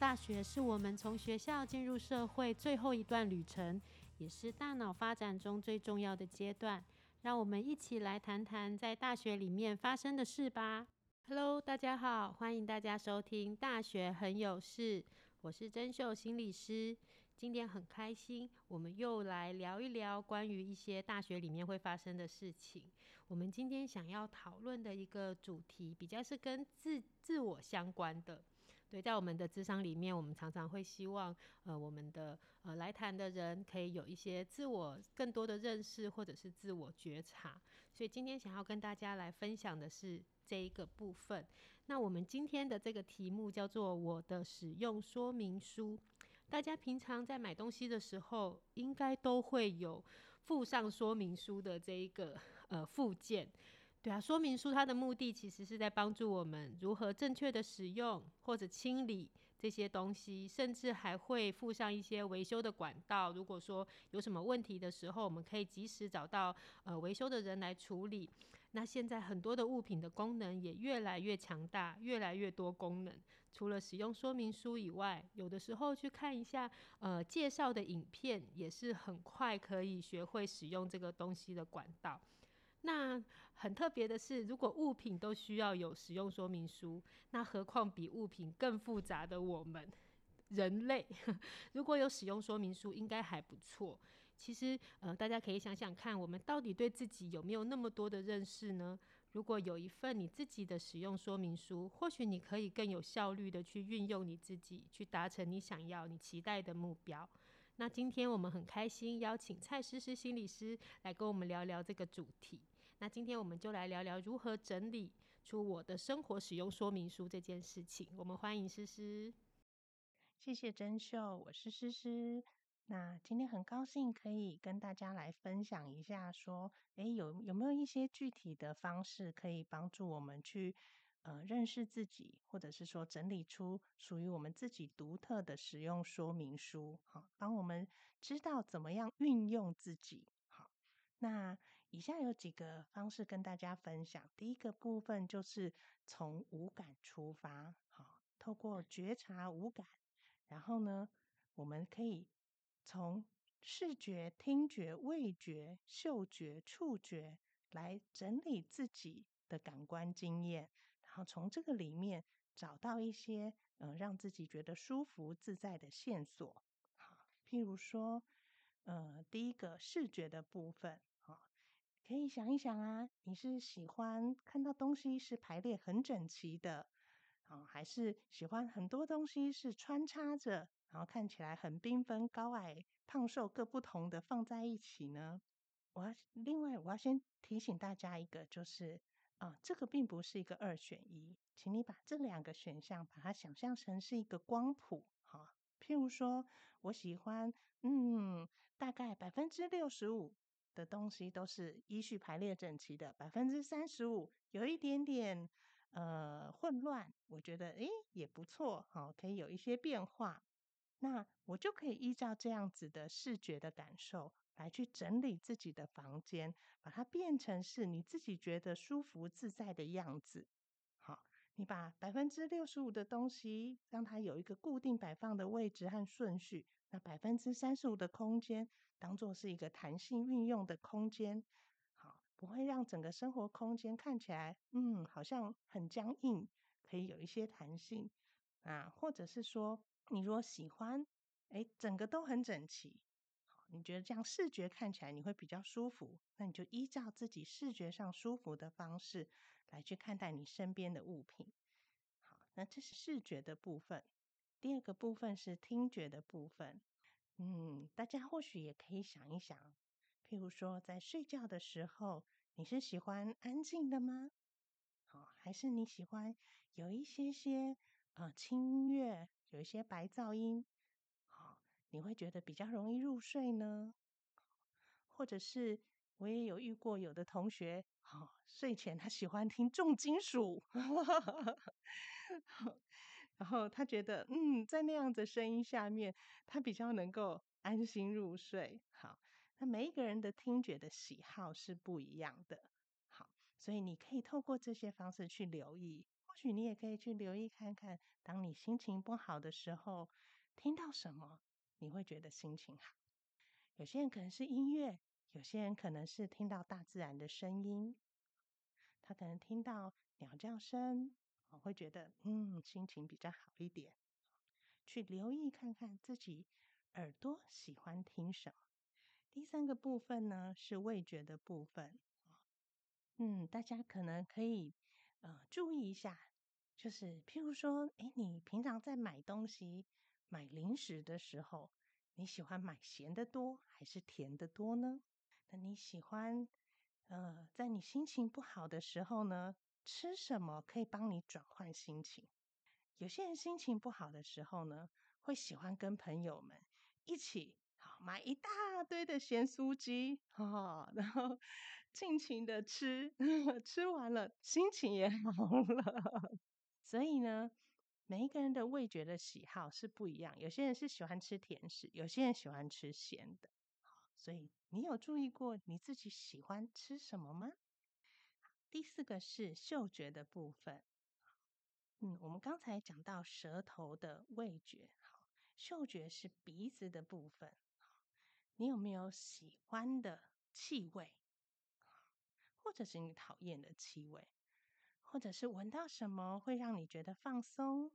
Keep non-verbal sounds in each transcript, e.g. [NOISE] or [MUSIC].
大学是我们从学校进入社会最后一段旅程，也是大脑发展中最重要的阶段。让我们一起来谈谈在大学里面发生的事吧。Hello，大家好，欢迎大家收听《大学很有事》，我是真秀心理师。今天很开心，我们又来聊一聊关于一些大学里面会发生的事情。我们今天想要讨论的一个主题，比较是跟自自我相关的。对，在我们的智商里面，我们常常会希望，呃，我们的呃来谈的人可以有一些自我更多的认识，或者是自我觉察。所以今天想要跟大家来分享的是这一个部分。那我们今天的这个题目叫做“我的使用说明书”。大家平常在买东西的时候，应该都会有附上说明书的这一个呃附件。对啊，说明书它的目的其实是在帮助我们如何正确的使用或者清理这些东西，甚至还会附上一些维修的管道。如果说有什么问题的时候，我们可以及时找到呃维修的人来处理。那现在很多的物品的功能也越来越强大，越来越多功能。除了使用说明书以外，有的时候去看一下呃介绍的影片，也是很快可以学会使用这个东西的管道。那很特别的是，如果物品都需要有使用说明书，那何况比物品更复杂的我们人类，[LAUGHS] 如果有使用说明书，应该还不错。其实，呃，大家可以想想看，我们到底对自己有没有那么多的认识呢？如果有一份你自己的使用说明书，或许你可以更有效率的去运用你自己，去达成你想要、你期待的目标。那今天我们很开心邀请蔡诗诗心理师来跟我们聊聊这个主题。那今天我们就来聊聊如何整理出我的生活使用说明书这件事情。我们欢迎诗诗，谢谢珍秀，我是诗诗。那今天很高兴可以跟大家来分享一下，说，诶，有有没有一些具体的方式可以帮助我们去呃认识自己，或者是说整理出属于我们自己独特的使用说明书，好，帮我们知道怎么样运用自己。好那以下有几个方式跟大家分享。第一个部分就是从五感出发，好，透过觉察五感，然后呢，我们可以从视觉、听觉、味觉、嗅觉、触觉来整理自己的感官经验，然后从这个里面找到一些嗯让自己觉得舒服自在的线索。好，譬如说，呃，第一个视觉的部分啊。可以想一想啊，你是喜欢看到东西是排列很整齐的，啊，还是喜欢很多东西是穿插着，然后看起来很缤纷、高矮、胖瘦各不同的放在一起呢？我要另外我要先提醒大家一个，就是啊，这个并不是一个二选一，请你把这两个选项把它想象成是一个光谱，哈。譬如说，我喜欢，嗯，大概百分之六十五。的东西都是依序排列整齐的，百分之三十五有一点点呃混乱，我觉得诶也不错，好可以有一些变化。那我就可以依照这样子的视觉的感受来去整理自己的房间，把它变成是你自己觉得舒服自在的样子。好，你把百分之六十五的东西让它有一个固定摆放的位置和顺序。那百分之三十五的空间，当做是一个弹性运用的空间，好，不会让整个生活空间看起来，嗯，好像很僵硬，可以有一些弹性啊，或者是说，你如果喜欢，哎，整个都很整齐，你觉得这样视觉看起来你会比较舒服，那你就依照自己视觉上舒服的方式来去看待你身边的物品，好，那这是视觉的部分。第二个部分是听觉的部分，嗯，大家或许也可以想一想，譬如说在睡觉的时候，你是喜欢安静的吗？好，还是你喜欢有一些些呃轻音乐，有一些白噪音，你会觉得比较容易入睡呢？或者是我也有遇过有的同学。好，睡前他喜欢听重金属，[LAUGHS] 然后他觉得，嗯，在那样的声音下面，他比较能够安心入睡。好，那每一个人的听觉的喜好是不一样的。好，所以你可以透过这些方式去留意，或许你也可以去留意看看，当你心情不好的时候，听到什么你会觉得心情好。有些人可能是音乐，有些人可能是听到大自然的声音，他可能听到鸟叫声，我会觉得嗯心情比较好一点。去留意看看自己耳朵喜欢听什么。第三个部分呢是味觉的部分嗯，大家可能可以呃注意一下，就是譬如说，哎，你平常在买东西、买零食的时候，你喜欢买咸的多还是甜的多呢？那你喜欢呃在你心情不好的时候呢，吃什么可以帮你转换心情？有些人心情不好的时候呢，会喜欢跟朋友们一起好买一大堆的咸酥鸡，哈，然后尽情的吃，[LAUGHS] 吃完了心情也好了。[LAUGHS] 所以呢，每一个人的味觉的喜好是不一样，有些人是喜欢吃甜食，有些人喜欢吃咸的。所以你有注意过你自己喜欢吃什么吗？第四个是嗅觉的部分。嗯，我们刚才讲到舌头的味觉，好，嗅觉是鼻子的部分，你有没有喜欢的气味，或者是你讨厌的气味，或者是闻到什么会让你觉得放松，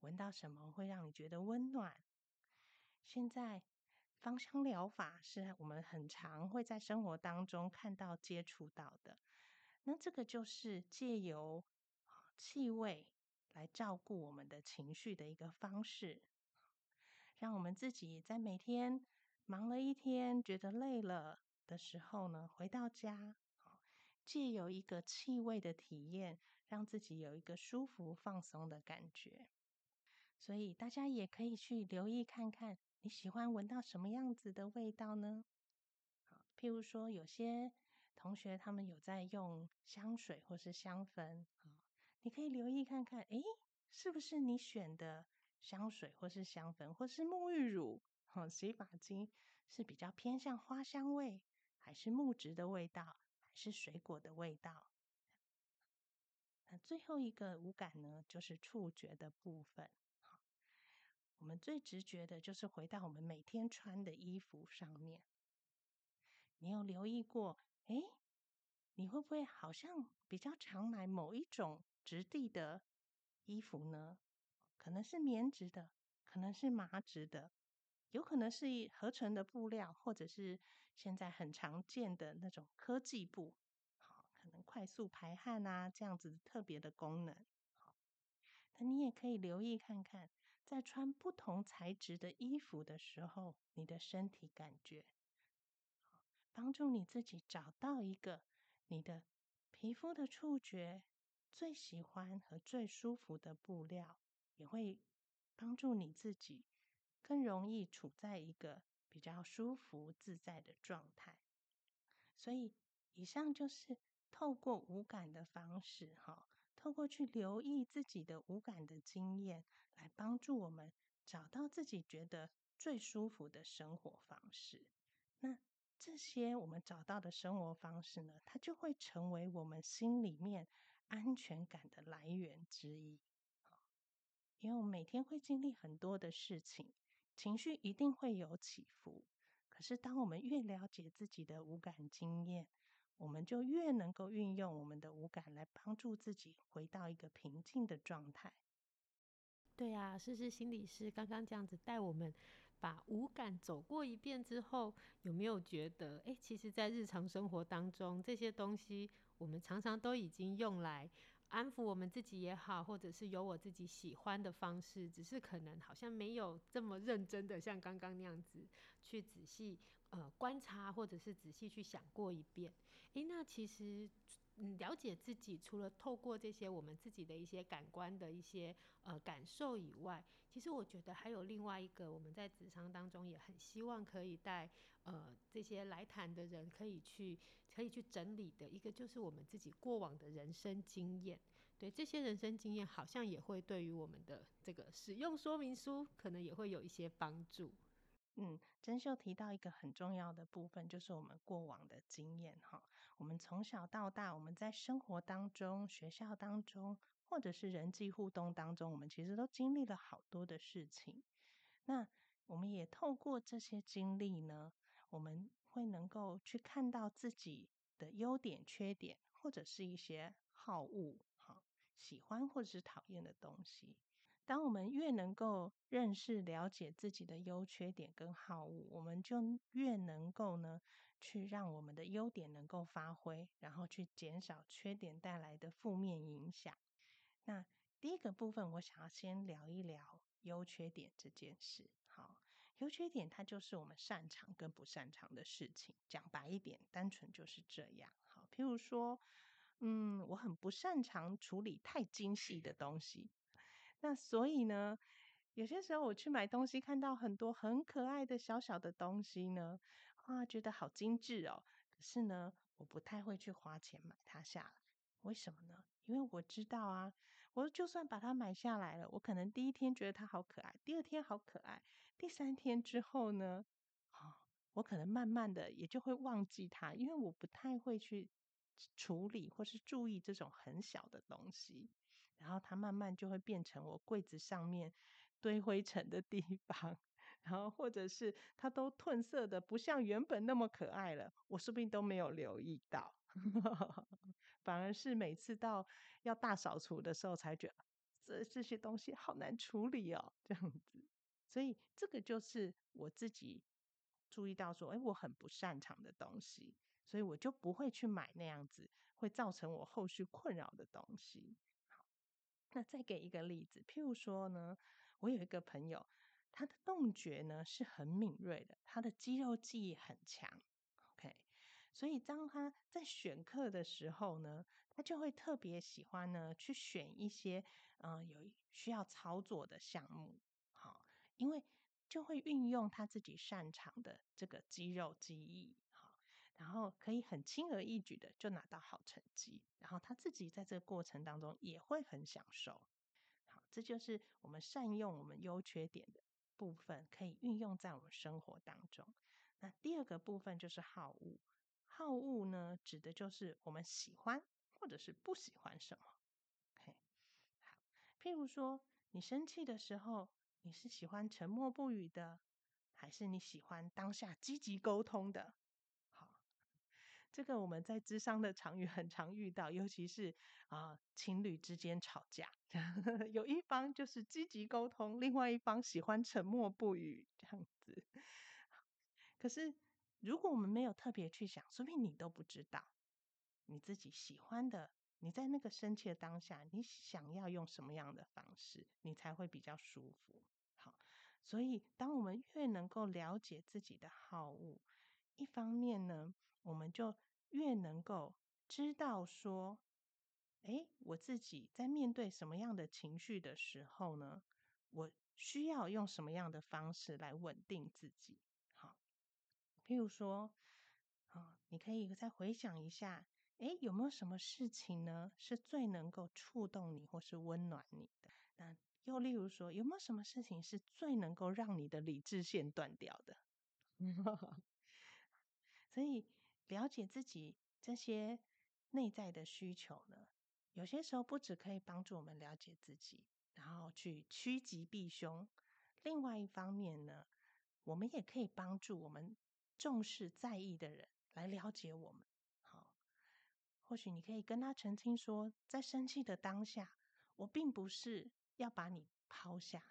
闻到什么会让你觉得温暖？现在芳香疗法是我们很常会在生活当中看到、接触到的，那这个就是借由。气味来照顾我们的情绪的一个方式，让我们自己在每天忙了一天、觉得累了的时候呢，回到家，借由一个气味的体验，让自己有一个舒服、放松的感觉。所以大家也可以去留意看看，你喜欢闻到什么样子的味道呢？好，譬如说，有些同学他们有在用香水或是香氛，啊。你可以留意看看，诶，是不是你选的香水，或是香粉，或是沐浴乳、哈洗发精是比较偏向花香味，还是木质的味道，是水果的味道？那最后一个五感呢，就是触觉的部分。我们最直觉的就是回到我们每天穿的衣服上面。你有留意过？哎，你会不会好像比较常买某一种？质地的衣服呢，可能是棉质的，可能是麻质的，有可能是合成的布料，或者是现在很常见的那种科技布，好，可能快速排汗啊，这样子特别的功能。好，那你也可以留意看看，在穿不同材质的衣服的时候，你的身体感觉，好，帮助你自己找到一个你的皮肤的触觉。最喜欢和最舒服的布料，也会帮助你自己更容易处在一个比较舒服自在的状态。所以，以上就是透过无感的方式，哈，透过去留意自己的无感的经验，来帮助我们找到自己觉得最舒服的生活方式。那这些我们找到的生活方式呢，它就会成为我们心里面。安全感的来源之一，因为我们每天会经历很多的事情，情绪一定会有起伏。可是，当我们越了解自己的五感经验，我们就越能够运用我们的五感来帮助自己回到一个平静的状态。对啊，诗诗心理师刚刚这样子带我们把五感走过一遍之后，有没有觉得，哎，其实，在日常生活当中，这些东西。我们常常都已经用来安抚我们自己也好，或者是有我自己喜欢的方式，只是可能好像没有这么认真的像刚刚那样子去仔细呃观察，或者是仔细去想过一遍。诶，那其实。了解自己，除了透过这些我们自己的一些感官的一些呃感受以外，其实我觉得还有另外一个，我们在职场当中也很希望可以带呃这些来谈的人可以去可以去整理的一个，就是我们自己过往的人生经验。对这些人生经验，好像也会对于我们的这个使用说明书，可能也会有一些帮助。嗯，珍秀提到一个很重要的部分，就是我们过往的经验哈。我们从小到大，我们在生活当中、学校当中，或者是人际互动当中，我们其实都经历了好多的事情。那我们也透过这些经历呢，我们会能够去看到自己的优点、缺点，或者是一些好恶，哈，喜欢或者是讨厌的东西。当我们越能够认识、了解自己的优缺点跟好恶，我们就越能够呢，去让我们的优点能够发挥，然后去减少缺点带来的负面影响。那第一个部分，我想要先聊一聊优缺点这件事。优缺点它就是我们擅长跟不擅长的事情。讲白一点，单纯就是这样。好，譬如说，嗯，我很不擅长处理太精细的东西。那所以呢，有些时候我去买东西，看到很多很可爱的小小的东西呢，啊，觉得好精致哦。可是呢，我不太会去花钱买它下来。为什么呢？因为我知道啊，我就算把它买下来了，我可能第一天觉得它好可爱，第二天好可爱，第三天之后呢，啊，我可能慢慢的也就会忘记它，因为我不太会去处理或是注意这种很小的东西。然后它慢慢就会变成我柜子上面堆灰尘的地方，[LAUGHS] 然后或者是它都褪色的不像原本那么可爱了，我说不定都没有留意到，[LAUGHS] 反而是每次到要大扫除的时候才觉得这这些东西好难处理哦，这样子。所以这个就是我自己注意到说，哎，我很不擅长的东西，所以我就不会去买那样子会造成我后续困扰的东西。好那再给一个例子，譬如说呢，我有一个朋友，他的动觉呢是很敏锐的，他的肌肉记忆很强，OK，所以当他在选课的时候呢，他就会特别喜欢呢去选一些嗯有需要操作的项目，因为就会运用他自己擅长的这个肌肉记忆。然后可以很轻而易举的就拿到好成绩，然后他自己在这个过程当中也会很享受。好，这就是我们善用我们优缺点的部分，可以运用在我们生活当中。那第二个部分就是好恶，好恶呢，指的就是我们喜欢或者是不喜欢什么。OK，好，譬如说你生气的时候，你是喜欢沉默不语的，还是你喜欢当下积极沟通的？好这个我们在智商的场域很常遇到，尤其是啊情侣之间吵架，[LAUGHS] 有一方就是积极沟通，另外一方喜欢沉默不语这样子。可是如果我们没有特别去想，说明你都不知道你自己喜欢的，你在那个生气的当下，你想要用什么样的方式，你才会比较舒服。所以当我们越能够了解自己的好恶，一方面呢。我们就越能够知道说，哎，我自己在面对什么样的情绪的时候呢，我需要用什么样的方式来稳定自己。好，譬如说，啊，你可以再回想一下，哎，有没有什么事情呢是最能够触动你或是温暖你的？那又例如说，有没有什么事情是最能够让你的理智线断掉的？[LAUGHS] 所以。了解自己这些内在的需求呢，有些时候不只可以帮助我们了解自己，然后去趋吉避凶。另外一方面呢，我们也可以帮助我们重视在意的人来了解我们。好，或许你可以跟他澄清说，在生气的当下，我并不是要把你抛下，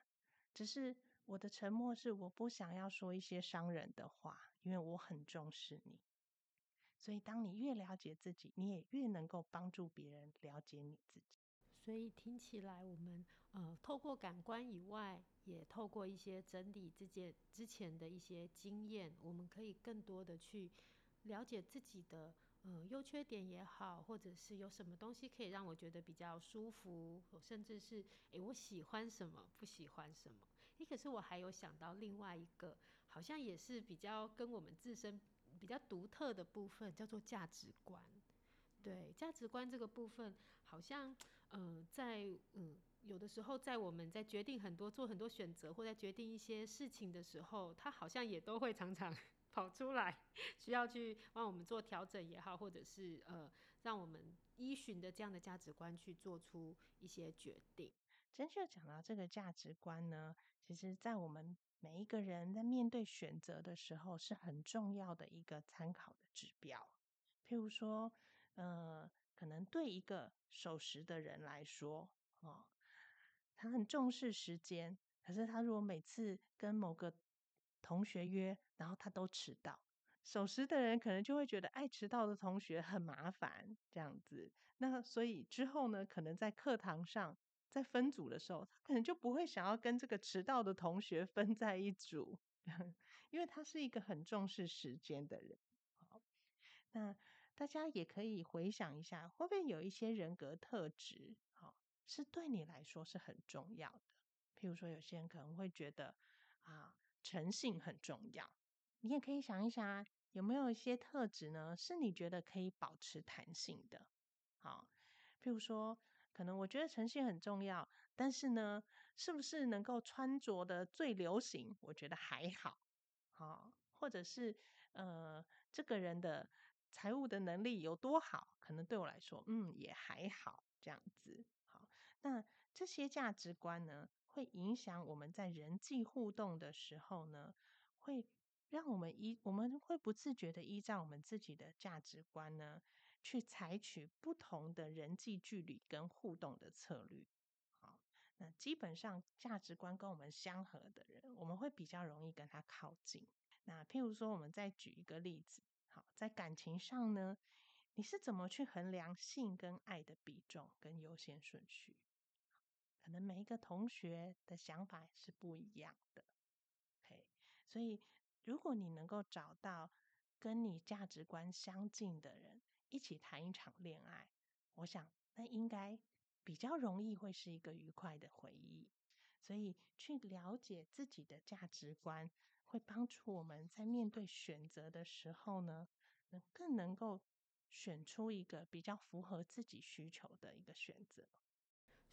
只是我的沉默是我不想要说一些伤人的话，因为我很重视你。所以，当你越了解自己，你也越能够帮助别人了解你自己。所以听起来，我们呃，透过感官以外，也透过一些整理自己之前的一些经验，我们可以更多的去了解自己的呃优缺点也好，或者是有什么东西可以让我觉得比较舒服，甚至是诶我喜欢什么，不喜欢什么。诶，可是我还有想到另外一个，好像也是比较跟我们自身。比较独特的部分叫做价值观，对价值观这个部分，好像嗯，在嗯有的时候在我们在决定很多、做很多选择，或在决定一些事情的时候，它好像也都会常常 [LAUGHS] 跑出来，需要去帮我们做调整也好，或者是呃，让我们依循的这样的价值观去做出一些决定。正确讲到这个价值观呢，其实在我们每一个人在面对选择的时候，是很重要的一个参考的指标。譬如说，呃，可能对一个守时的人来说，哦，他很重视时间，可是他如果每次跟某个同学约，然后他都迟到，守时的人可能就会觉得爱迟到的同学很麻烦，这样子。那所以之后呢，可能在课堂上。在分组的时候，他可能就不会想要跟这个迟到的同学 [LAUGHS] 分在一组，[LAUGHS] 因为他是一个很重视时间的人。好，那大家也可以回想一下，会不会有一些人格特质，好，是对你来说是很重要的？譬如说，有些人可能会觉得啊，诚信很重要。你也可以想一想，有没有一些特质呢，是你觉得可以保持弹性的？好，譬如说。可能我觉得诚信很重要，但是呢，是不是能够穿着的最流行？我觉得还好，好，或者是呃，这个人的财务的能力有多好？可能对我来说，嗯，也还好，这样子。好，那这些价值观呢，会影响我们在人际互动的时候呢，会让我们依我们会不自觉的依照我们自己的价值观呢。去采取不同的人际距离跟互动的策略，好，那基本上价值观跟我们相合的人，我们会比较容易跟他靠近。那譬如说，我们再举一个例子，好，在感情上呢，你是怎么去衡量性跟爱的比重跟优先顺序？可能每一个同学的想法是不一样的，OK，所以如果你能够找到跟你价值观相近的人，一起谈一场恋爱，我想那应该比较容易会是一个愉快的回忆。所以去了解自己的价值观，会帮助我们在面对选择的时候呢，能更能够选出一个比较符合自己需求的一个选择。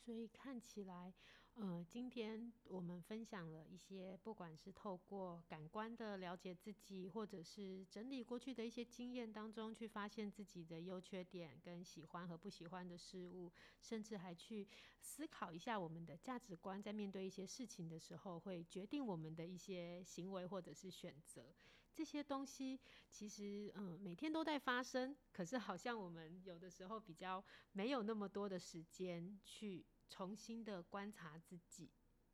所以看起来。呃，今天我们分享了一些，不管是透过感官的了解自己，或者是整理过去的一些经验当中，去发现自己的优缺点跟喜欢和不喜欢的事物，甚至还去思考一下我们的价值观，在面对一些事情的时候，会决定我们的一些行为或者是选择。这些东西其实，嗯，每天都在发生，可是好像我们有的时候比较没有那么多的时间去。重新的观察自己，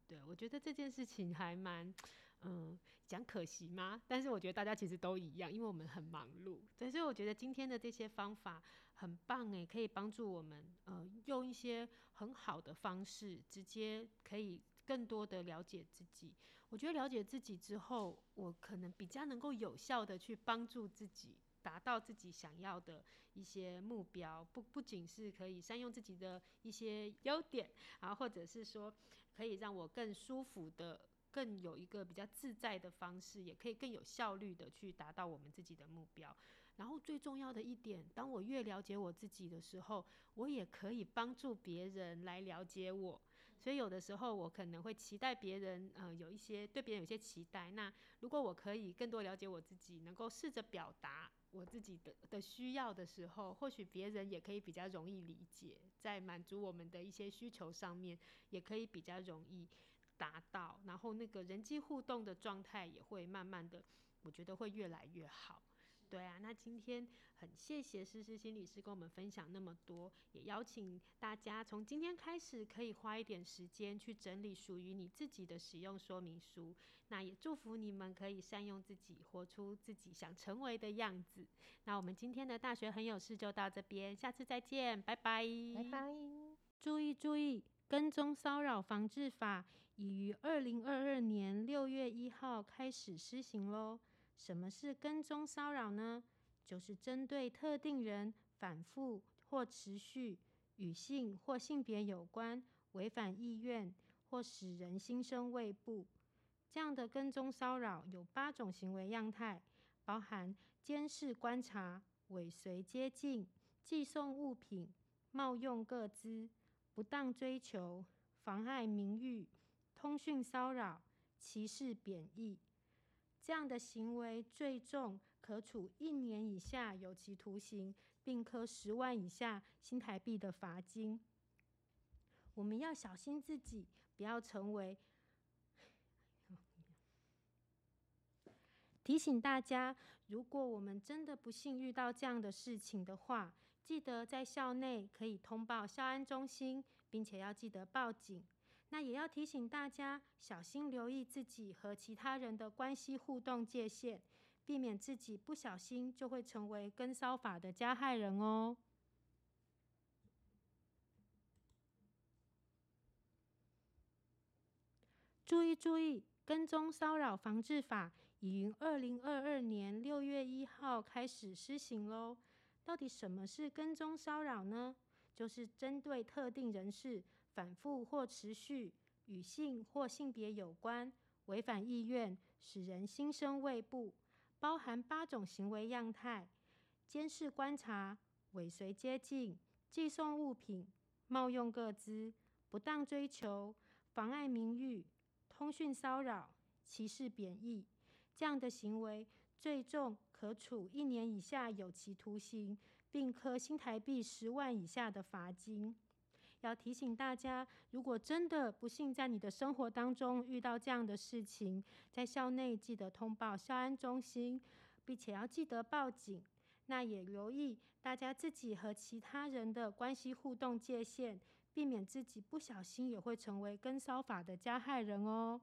对我觉得这件事情还蛮，嗯，讲可惜吗？但是我觉得大家其实都一样，因为我们很忙碌，所以我觉得今天的这些方法很棒诶，可以帮助我们，呃，用一些很好的方式，直接可以更多的了解自己。我觉得了解自己之后，我可能比较能够有效的去帮助自己。达到自己想要的一些目标，不不仅是可以善用自己的一些优点，啊，或者是说可以让我更舒服的、更有一个比较自在的方式，也可以更有效率的去达到我们自己的目标。然后最重要的一点，当我越了解我自己的时候，我也可以帮助别人来了解我。所以有的时候我可能会期待别人，呃，有一些对别人有些期待。那如果我可以更多了解我自己，能够试着表达。我自己的的需要的时候，或许别人也可以比较容易理解，在满足我们的一些需求上面，也可以比较容易达到，然后那个人际互动的状态也会慢慢的，我觉得会越来越好。对啊，那今天很谢谢诗诗心理师跟我们分享那么多，也邀请大家从今天开始可以花一点时间去整理属于你自己的使用说明书。那也祝福你们可以善用自己，活出自己想成为的样子。那我们今天的大学很有事就到这边，下次再见，拜拜，拜拜。注意注意，跟踪骚扰防治法已于二零二二年六月一号开始施行喽。什么是跟踪骚扰呢？就是针对特定人反复或持续与性或性别有关、违反意愿或使人心生畏怖这样的跟踪骚扰，有八种行为样态，包含监视、观察、尾随、接近、寄送物品、冒用各资、不当追求、妨碍名誉、通讯骚扰、歧视、贬义。这样的行为最重可处一年以下有期徒刑，并科十万以下新台币的罚金。我们要小心自己，不要成为。[LAUGHS] 提醒大家，如果我们真的不幸遇到这样的事情的话，记得在校内可以通报校安中心，并且要记得报警。那也要提醒大家，小心留意自己和其他人的关系互动界限，避免自己不小心就会成为跟骚法的加害人哦。注意注意，跟踪骚扰防治法已于二零二二年六月一号开始施行喽。到底什么是跟踪骚扰呢？就是针对特定人士。反复或持续与性或性别有关，违反意愿，使人心生畏怖，包含八种行为样态：监视、观察、尾随、接近、寄送物品、冒用各资、不当追求、妨碍名誉、通讯骚扰、歧视、贬义。这样的行为，最重可处一年以下有期徒刑，并科新台币十万以下的罚金。要提醒大家，如果真的不幸在你的生活当中遇到这样的事情，在校内记得通报校安中心，并且要记得报警。那也留意大家自己和其他人的关系互动界限，避免自己不小心也会成为跟骚法的加害人哦。